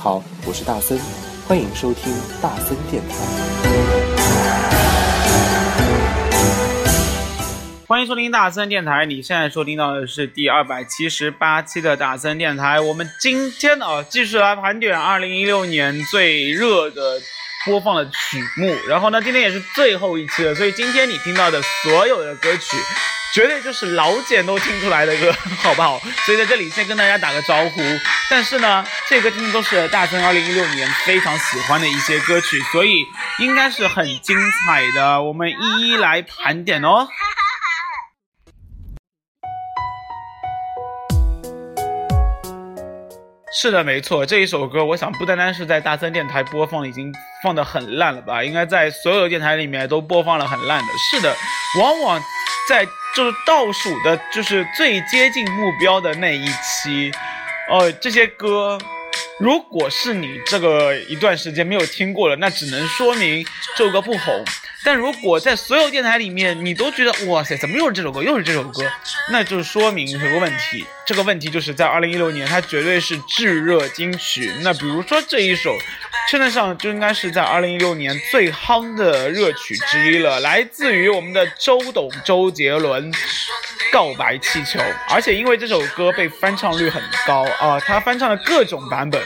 好，我是大森，欢迎收听大森电台。欢迎收听大森电台，你现在收听到的是第二百七十八期的大森电台。我们今天啊，继续来盘点二零一六年最热的播放的曲目。然后呢，今天也是最后一期了，所以今天你听到的所有的歌曲。绝对就是老茧都听出来的歌，好不好？所以在这里先跟大家打个招呼。但是呢，这个真的都是大森二零一六年非常喜欢的一些歌曲，所以应该是很精彩的。我们一一来盘点哦。是的，没错，这一首歌，我想不单单是在大森电台播放，已经放的很烂了吧？应该在所有电台里面都播放了很烂的。是的，往往在。就是倒数的，就是最接近目标的那一期，呃，这些歌，如果是你这个一段时间没有听过了，那只能说明这首歌不红。但如果在所有电台里面，你都觉得哇塞，怎么又是这首歌，又是这首歌，那就说明有个问题。这个问题就是在二零一六年，它绝对是炙热金曲。那比如说这一首，称得上就应该是在二零一六年最夯的热曲之一了，来自于我们的周董周杰伦。告白气球，而且因为这首歌被翻唱率很高啊，他翻唱了各种版本，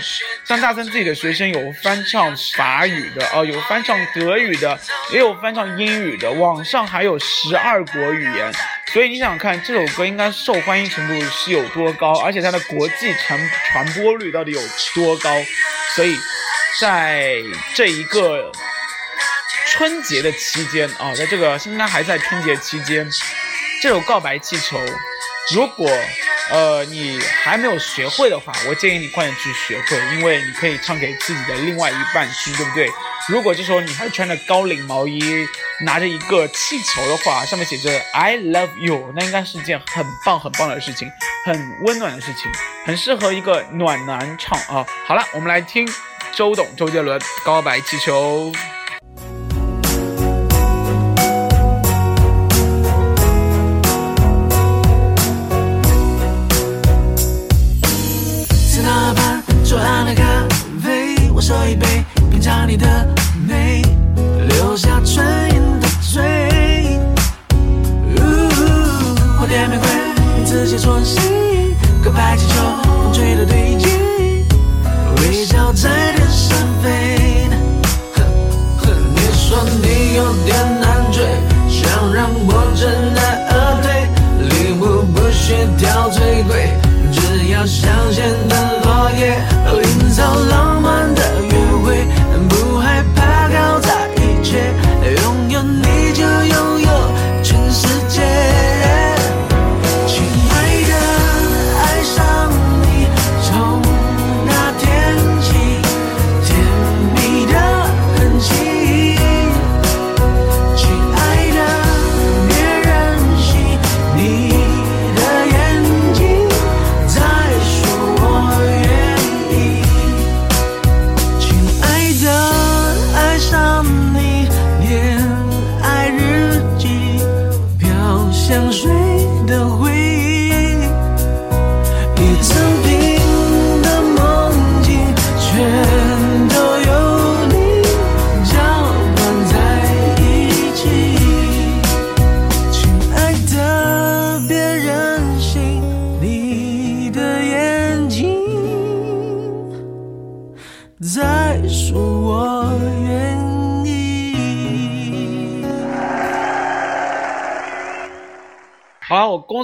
像大森自己的学生有翻唱法语的哦，有翻唱德语的，也有翻上英语的，网上还有十二国语言，所以你想想看，这首歌应该受欢迎程度是有多高，而且它的国际传传播率到底有多高？所以在这一个春节的期间啊，在这个应该还在春节期间。这首告白气球，如果呃你还没有学会的话，我建议你快点去学会，因为你可以唱给自己的另外一半听，对不对？如果这时候你还穿着高领毛衣，拿着一个气球的话，上面写着 I love you，那应该是一件很棒很棒的事情，很温暖的事情，很适合一个暖男唱啊。好了，我们来听周董周杰伦告白气球。说一杯。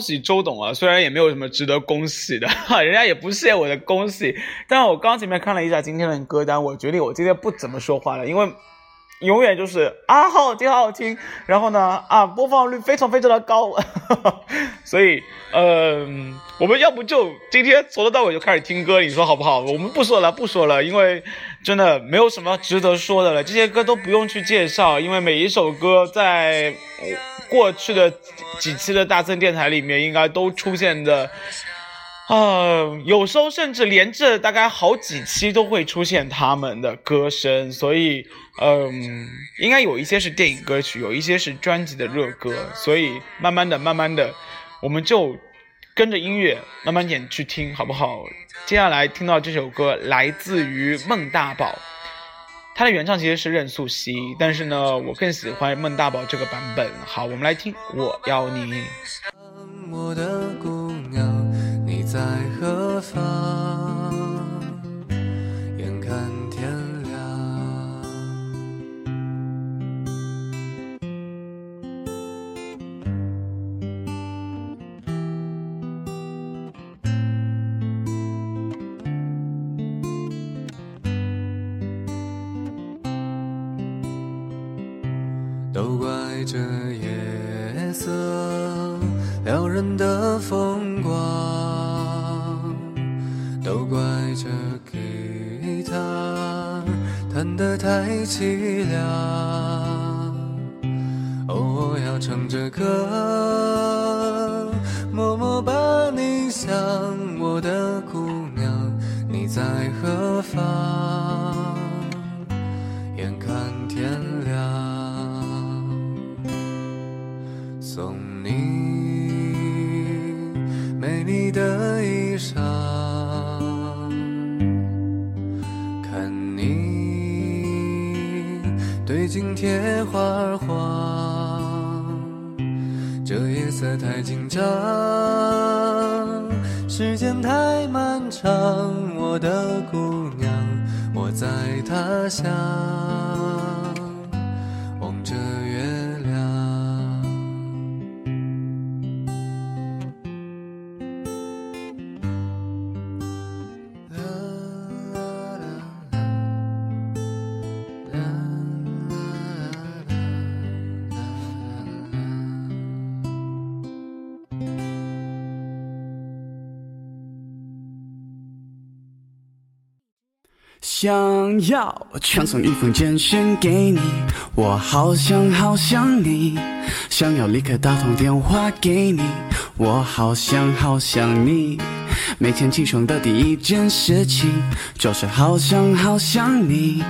喜周董啊！虽然也没有什么值得恭喜的，人家也不谢我的恭喜。但我刚前面看了一下今天的歌单，我决定我今天不怎么说话了，因为永远就是啊，好听，好好听。然后呢，啊，播放率非常非常的高。所以，嗯，我们要不就今天从头到尾就开始听歌，你说好不好？我们不说了，不说了，因为真的没有什么值得说的了。这些歌都不用去介绍，因为每一首歌在。过去的几期的大森电台里面，应该都出现的，啊，有时候甚至连着大概好几期都会出现他们的歌声，所以，嗯，应该有一些是电影歌曲，有一些是专辑的热歌，所以慢慢的、慢慢的，我们就跟着音乐慢慢点去听，好不好？接下来听到这首歌来自于孟大宝，他的原唱其实是任素汐，但是呢，我更喜欢孟大宝这个版本。好，我们来听《我要你》。我的姑娘，你在何方？这夜色撩人的风光，都怪这吉他弹得太凄凉。哦，我要唱着歌，对镜贴花黄，这夜色太紧张，时间太漫长，我的姑娘，我在他乡。想要传送一封简讯给你，我好想好想你。想要立刻打通电话给你，我好想好想你。每天起床的第一件事情，就是好想好想你。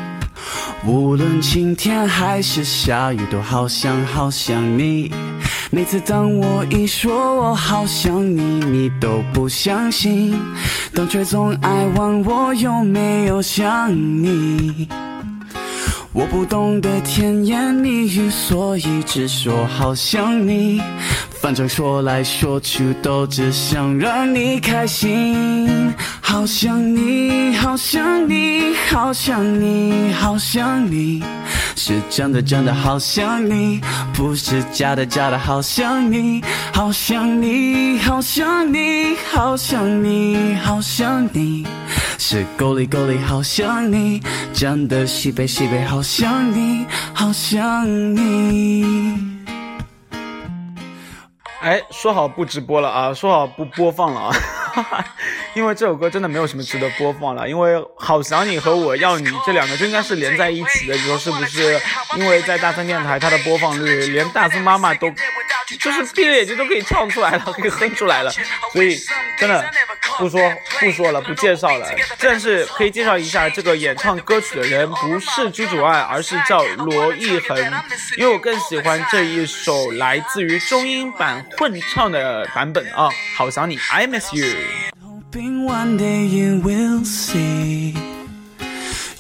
无论晴天还是下雨，都好想好想你。每次当我一说我好想你，你都不相信，但却总爱问我有没有想你。我不懂得甜言蜜语，所以只说好想你。反正说来说去都只想让你开心。好想你，好想你，好想你，好想你，是真的真的好想你，不是假的假的好想你。好想你，好想你，好想你，好想你，是够力够力好想你，真的西北西北好想你，好想你。哎，说好不直播了啊，说好不播放了啊，因为这首歌真的没有什么值得播放了。因为《好想你》和《我要你》这两个就应该是连在一起的，你说是不是？因为在大森电台，它的播放率连大森妈妈都就是闭着眼睛都可以唱出来了，可以哼出来了，所以真的不说不说了，不介绍了。但是可以介绍一下这个演唱歌曲的人，不是朱主爱，而是叫罗艺恒，因为我更喜欢这一首来自于中英版混唱的版本啊，《好想你》，I miss you。Hoping one day you will see.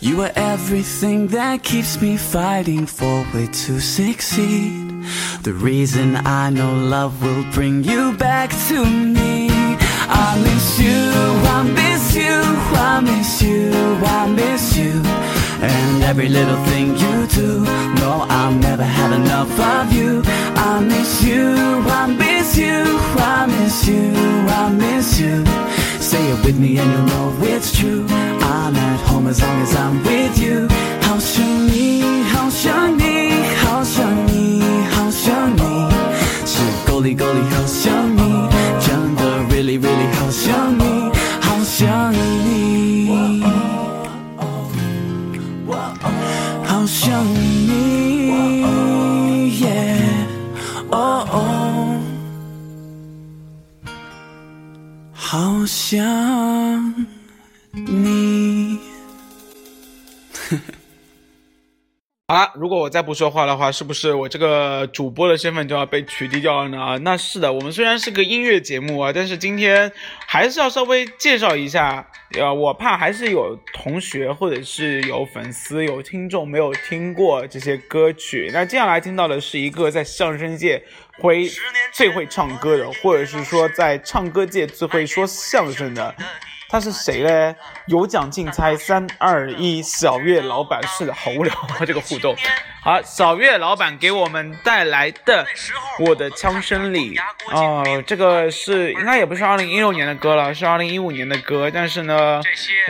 You are everything that keeps me fighting forward to succeed. The reason I know love will bring you back to me. I miss you, I miss you, I miss you, I miss you. And every little thing you do, no, I'll never have enough of you. I miss you, I miss you, I miss you, I miss you. Say it with me and you'll know it's true. I'm at home as long as I'm with you. 好想你，好想你，好想你，好想你，是够力够力好想你，真的 really really 好想你，好想你， 好想你。好了，如果我再不说话的话，是不是我这个主播的身份就要被取缔掉了呢？那是的，我们虽然是个音乐节目啊，但是今天还是要稍微介绍一下。呃，我怕还是有同学或者是有粉丝、有听众没有听过这些歌曲。那接下来听到的是一个在相声界会最会唱歌的，或者是说在唱歌界最会说相声的。他是谁嘞？有奖竞猜，三二一，小月老板是的，好无聊啊，这个互动。好，小月老板给我们带来的《我的枪声里》哦，这个是应该也不是二零一六年的歌了，是二零一五年的歌。但是呢，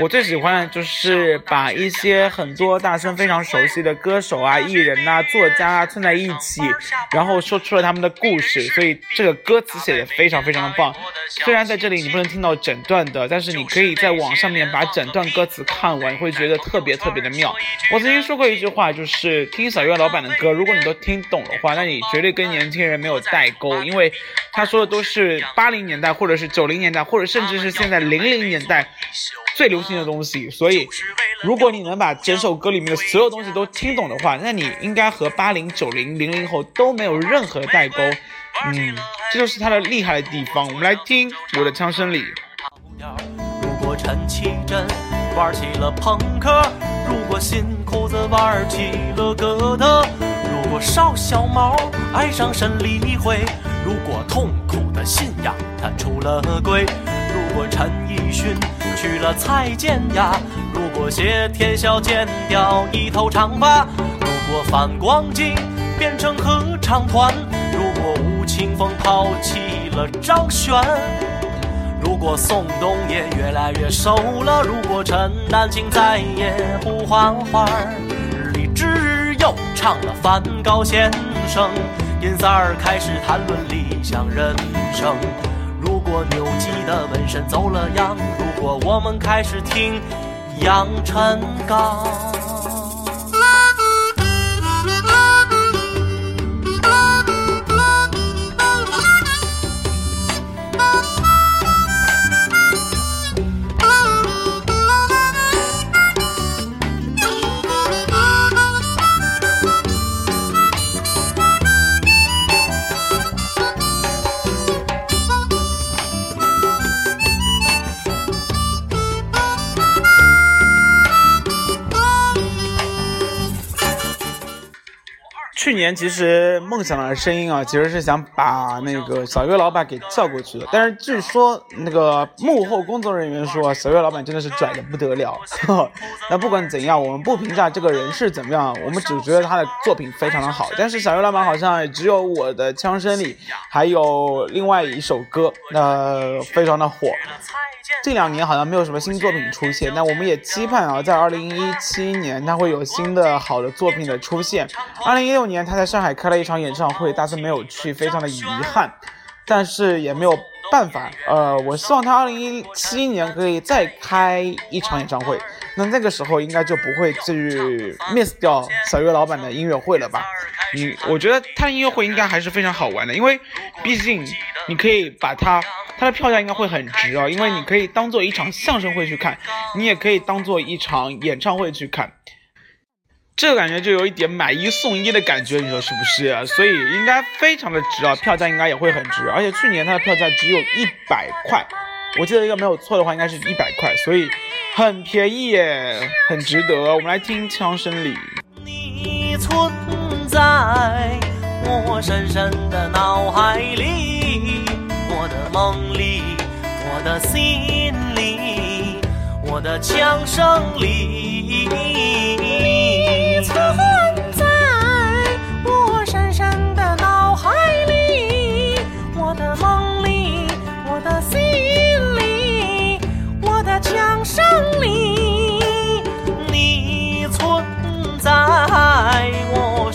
我最喜欢的就是把一些很多大森非常熟悉的歌手啊、艺人呐、作家啊串在一起，然后说出了他们的故事。所以这个歌词写的非常非常的棒。虽然在这里你不能听到整段的，但是你。可以在网上面把整段歌词看完，会觉得特别特别的妙。我曾经说过一句话，就是听小月老板的歌，如果你都听懂的话，那你绝对跟年轻人没有代沟，因为他说的都是八零年代，或者是九零年代，或者甚至是现在零零年代最流行的东西。所以，如果你能把整首歌里面的所有东西都听懂的话，那你应该和八零、九零、零零后都没有任何代沟。嗯，这就是他的厉害的地方。我们来听我的枪声里。陈绮贞玩起了朋克，如果新裤子玩起了哥特，如果邵小毛爱上沈黎慧，如果痛苦的信仰他出了轨，如果陈奕迅娶了蔡健雅，如果谢天笑剪掉一头长发，如果反光镜变成合唱团，如果吴青峰抛弃了张悬。如果宋冬野越来越瘦了，如果陈丹青再也不画画，李志又唱了梵高先生，尹三儿开始谈论理想人生。如果牛基的纹身走了样，如果我们开始听杨臣刚。去年其实梦想的声音啊，其实是想把那个小月老板给叫过去的，但是据说那个幕后工作人员说，小月老板真的是拽的不得了。那不管怎样，我们不评价这个人是怎么样，我们只觉得他的作品非常的好。但是小月老板好像只有我的枪声里，还有另外一首歌，那非常的火。这两年好像没有什么新作品出现，那我们也期盼啊，在二零一七年他会有新的好的作品的出现。二零一六年他在上海开了一场演唱会，但是没有去，非常的遗憾，但是也没有办法。呃，我希望他二零一七年可以再开一场演唱会，那那个时候应该就不会去 miss 掉小月老板的音乐会了吧？嗯，我觉得他的音乐会应该还是非常好玩的，因为毕竟你可以把它。它的票价应该会很值啊，因为你可以当做一场相声会去看，你也可以当做一场演唱会去看，这个感觉就有一点买一送一的感觉，你说是不是？所以应该非常的值啊，票价应该也会很值，而且去年它的票价只有一百块，我记得一个没有错的话，应该是一百块，所以很便宜耶，很值得。我们来听《枪声里》。你存在我深深的脑海里。我的梦里，我的心里，我的枪声里，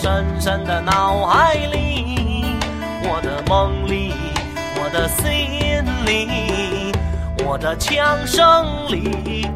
深深的脑海里，我的梦里。我的心里，我的枪声里。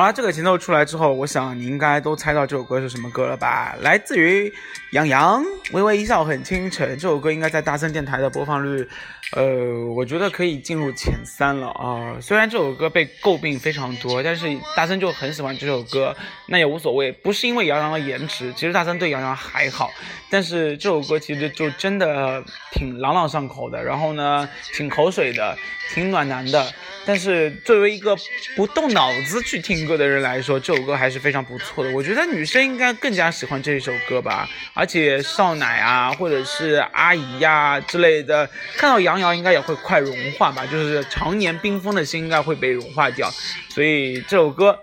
好了，这个前奏出来之后，我想你应该都猜到这首歌是什么歌了吧？来自于杨洋，《微微一笑很倾城》这首歌应该在大森电台的播放率，呃，我觉得可以进入前三了啊。虽然这首歌被诟病非常多，但是大森就很喜欢这首歌，那也无所谓。不是因为杨洋的颜值，其实大森对杨洋还好，但是这首歌其实就真的挺朗朗上口的，然后呢，挺口水的，挺暖男的。但是作为一个不动脑子去听歌的人来说，这首歌还是非常不错的。我觉得女生应该更加喜欢这一首歌吧。而且少奶啊，或者是阿姨呀之类的，看到杨洋应该也会快融化吧。就是常年冰封的心应该会被融化掉。所以这首歌。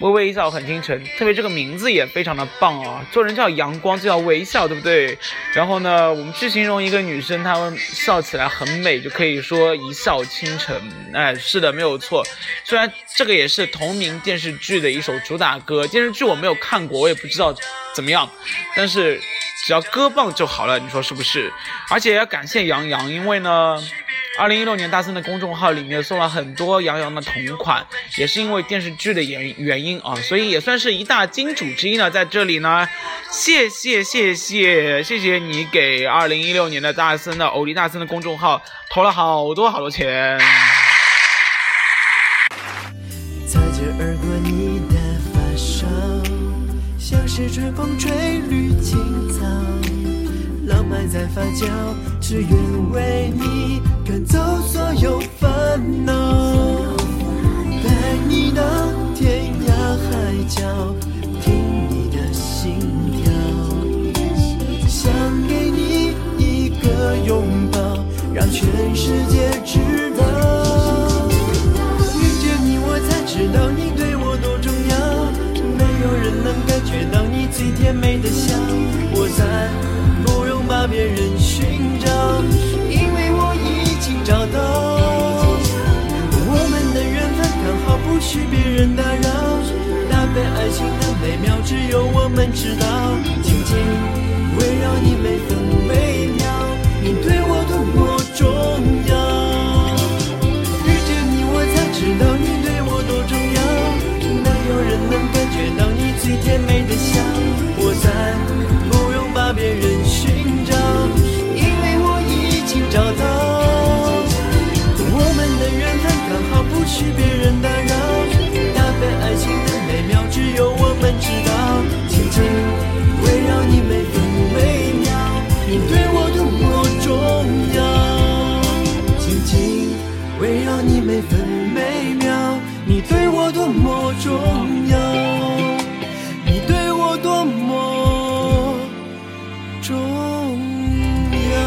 微微一笑很倾城，特别这个名字也非常的棒啊！做人叫阳光，就叫微笑，对不对？然后呢，我们去形容一个女生，她们笑起来很美，就可以说一笑倾城。哎，是的，没有错。虽然这个也是同名电视剧的一首主打歌，电视剧我没有看过，我也不知道怎么样，但是只要歌棒就好了，你说是不是？而且要感谢杨洋，因为呢。二零一六年，大森的公众号里面送了很多杨洋的同款，也是因为电视剧的原原因啊，所以也算是一大金主之一呢。在这里呢，谢谢谢谢谢谢你给二零一六年的大森的欧丽大森的公众号投了好多好多钱。擦肩而过，你的发梢，像是春风吹绿青草，浪漫在发酵，只愿为你。走所有烦恼，重要，你对我多么重要。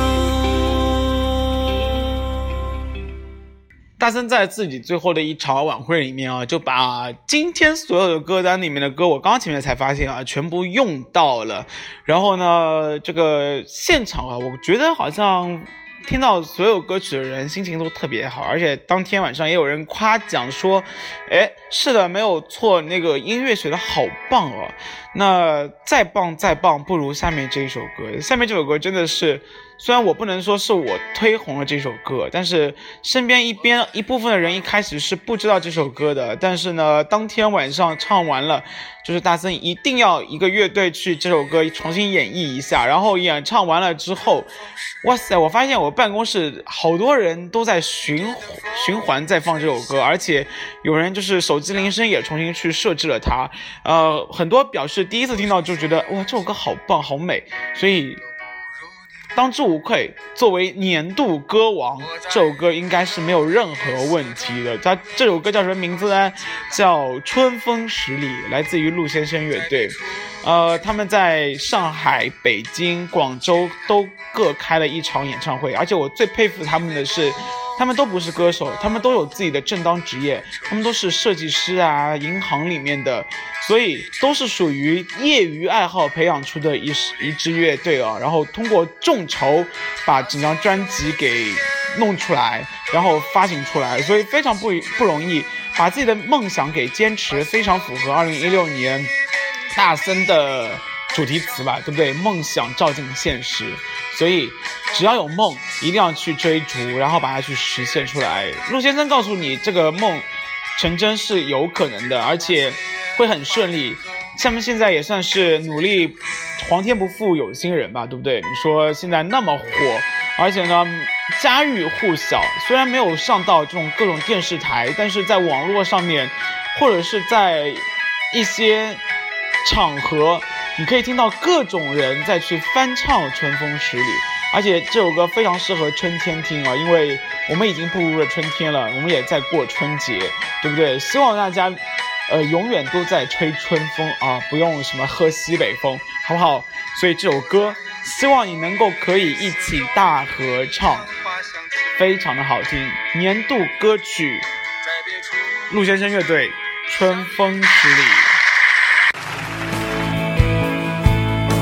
大森在自己最后的一场晚会里面啊，就把今天所有的歌单里面的歌，我刚前面才发现啊，全部用到了。然后呢，这个现场啊，我觉得好像听到所有歌曲的人心情都特别好，而且当天晚上也有人夸奖说，哎，是的，没有错，那个音乐学的好棒哦。那再棒再棒，不如下面这一首歌。下面这首歌真的是。虽然我不能说是我推红了这首歌，但是身边一边一部分的人一开始是不知道这首歌的，但是呢，当天晚上唱完了，就是大森一定要一个乐队去这首歌重新演绎一下，然后演唱完了之后，哇塞，我发现我办公室好多人都在循循环在放这首歌，而且有人就是手机铃声也重新去设置了它，呃，很多表示第一次听到就觉得哇，这首歌好棒好美，所以。当之无愧，作为年度歌王，这首歌应该是没有任何问题的。它这首歌叫什么名字呢？叫《春风十里》，来自于陆先生乐队。呃，他们在上海、北京、广州都各开了一场演唱会，而且我最佩服他们的是。他们都不是歌手，他们都有自己的正当职业，他们都是设计师啊，银行里面的，所以都是属于业余爱好培养出的一一支乐队啊。然后通过众筹把整张专辑给弄出来，然后发行出来，所以非常不不容易，把自己的梦想给坚持，非常符合二零一六年大森的。主题词吧，对不对？梦想照进现实，所以只要有梦，一定要去追逐，然后把它去实现出来。陆先生告诉你，这个梦成真是有可能的，而且会很顺利。他们现在也算是努力，皇天不负有心人吧，对不对？你说现在那么火，而且呢家喻户晓，虽然没有上到这种各种电视台，但是在网络上面，或者是在一些场合，你可以听到各种人在去翻唱《春风十里》，而且这首歌非常适合春天听啊，因为我们已经步入了春天了，我们也在过春节，对不对？希望大家。呃，永远都在吹春风啊，不用什么喝西北风，好不好？所以这首歌，希望你能够可以一起大合唱，非常的好听。年度歌曲，陆先生乐队《春风十里》。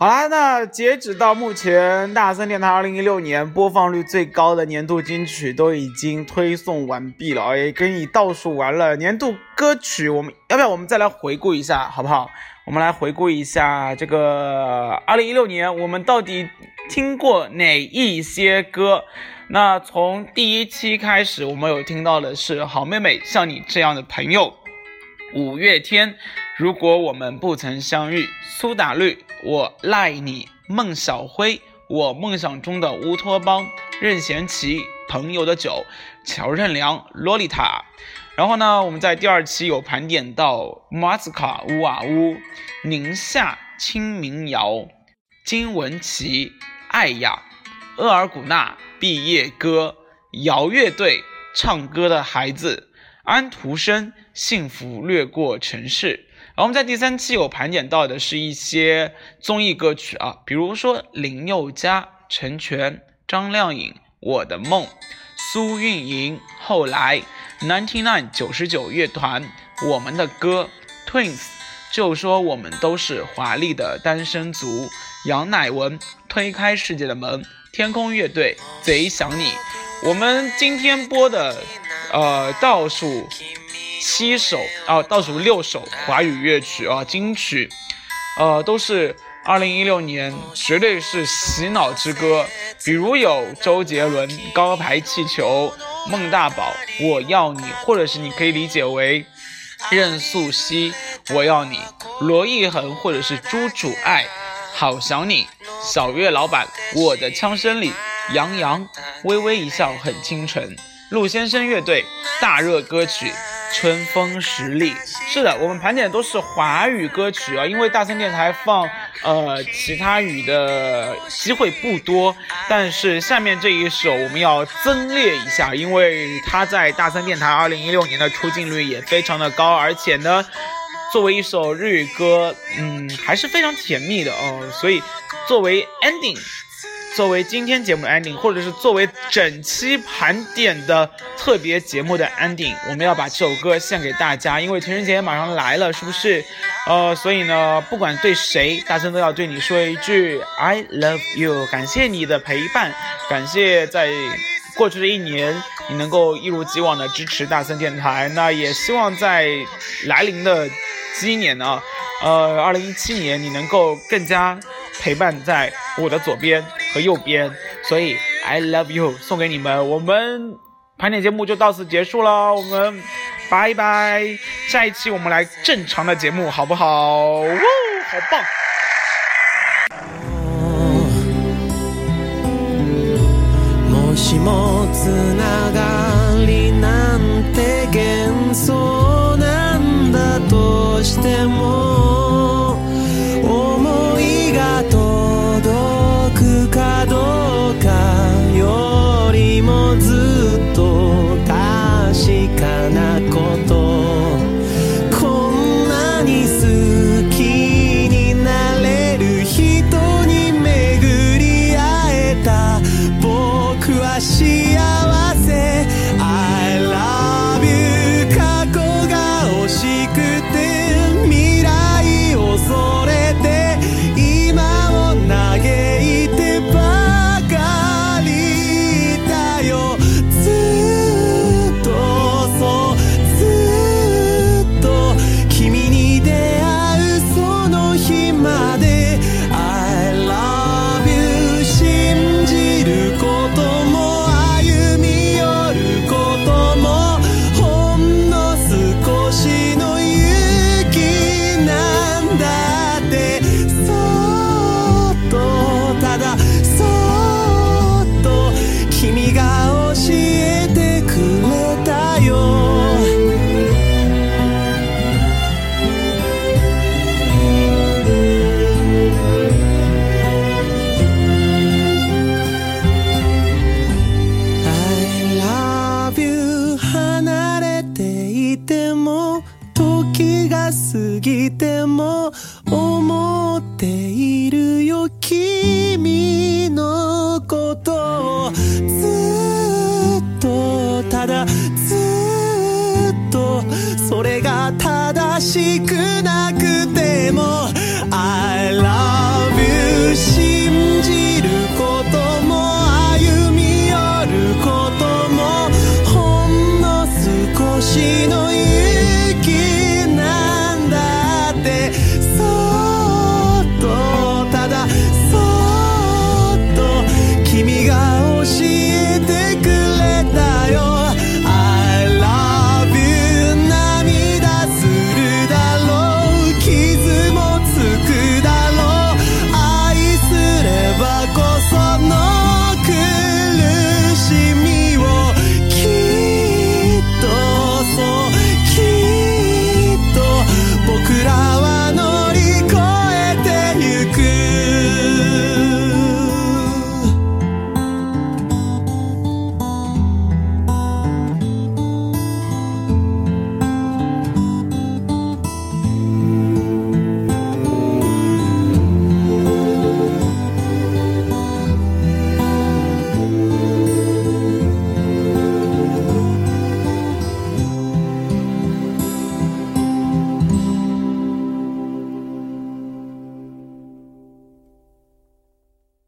好啦，那截止到目前，大森电台二零一六年播放率最高的年度金曲都已经推送完毕了，也给你倒数完了年度歌曲。我们要不要我们再来回顾一下，好不好？我们来回顾一下这个二零一六年，我们到底听过哪一些歌？那从第一期开始，我们有听到的是《好妹妹像你这样的朋友》，五月天。如果我们不曾相遇，苏打绿，我赖你，孟小辉，我梦想中的乌托邦，任贤齐，朋友的酒，乔任梁，洛丽塔。然后呢，我们在第二期有盘点到马斯卡，乌瓦乌，宁夏，清民谣，金文岐，爱呀，额尔古纳，毕业歌，摇乐队，唱歌的孩子，安徒生，幸福掠过城市。然后我们在第三期有盘点到的是一些综艺歌曲啊，比如说林宥嘉、陈权、张靓颖、我的梦、苏运莹、后来、Ninety Nine 九十九乐团、我们的歌、Twins，就说我们都是华丽的单身族、杨乃文、推开世界的门、天空乐队、贼想你。我们今天播的呃倒数。七首啊，倒数六首华语乐曲啊，金曲，呃，都是二零一六年绝对是洗脑之歌，比如有周杰伦《高排气球》、孟大宝《我要你》，或者是你可以理解为任素汐《我要你》、罗艺恒或者是朱主爱《好想你》、小月老板《我的枪声里》、杨洋《微微一笑很倾城》、陆先生乐队大热歌曲。春风十里，是的，我们盘点的都是华语歌曲啊，因为大森电台放呃其他语的机会不多，但是下面这一首我们要增列一下，因为它在大森电台二零一六年的出镜率也非常的高，而且呢，作为一首日语歌，嗯，还是非常甜蜜的哦，所以作为 ending。作为今天节目的 ending，或者是作为整期盘点的特别节目的 ending，我们要把这首歌献给大家，因为情人节马上来了，是不是？呃，所以呢，不管对谁，大森都要对你说一句 I love you，感谢你的陪伴，感谢在过去的一年你能够一如既往的支持大森电台，那也希望在来临的今年呢，呃，二零一七年你能够更加陪伴在我的左边。和右边，所以 I love you 送给你们。我们盘点节目就到此结束了，我们拜拜。下一期我们来正常的节目，好不好？哇，好棒！them all